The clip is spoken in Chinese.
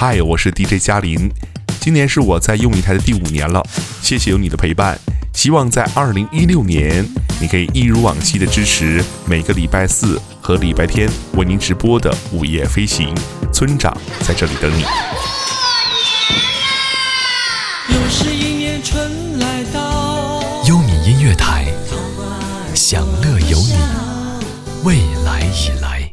嗨，我是 DJ 嘉林，今年是我在优米台的第五年了，谢谢有你的陪伴。希望在二零一六年，你可以一如往昔的支持每个礼拜四和礼拜天为您直播的午夜飞行。村长在这里等你。又是一年春来到，优米音乐台，享乐有你，未来已来。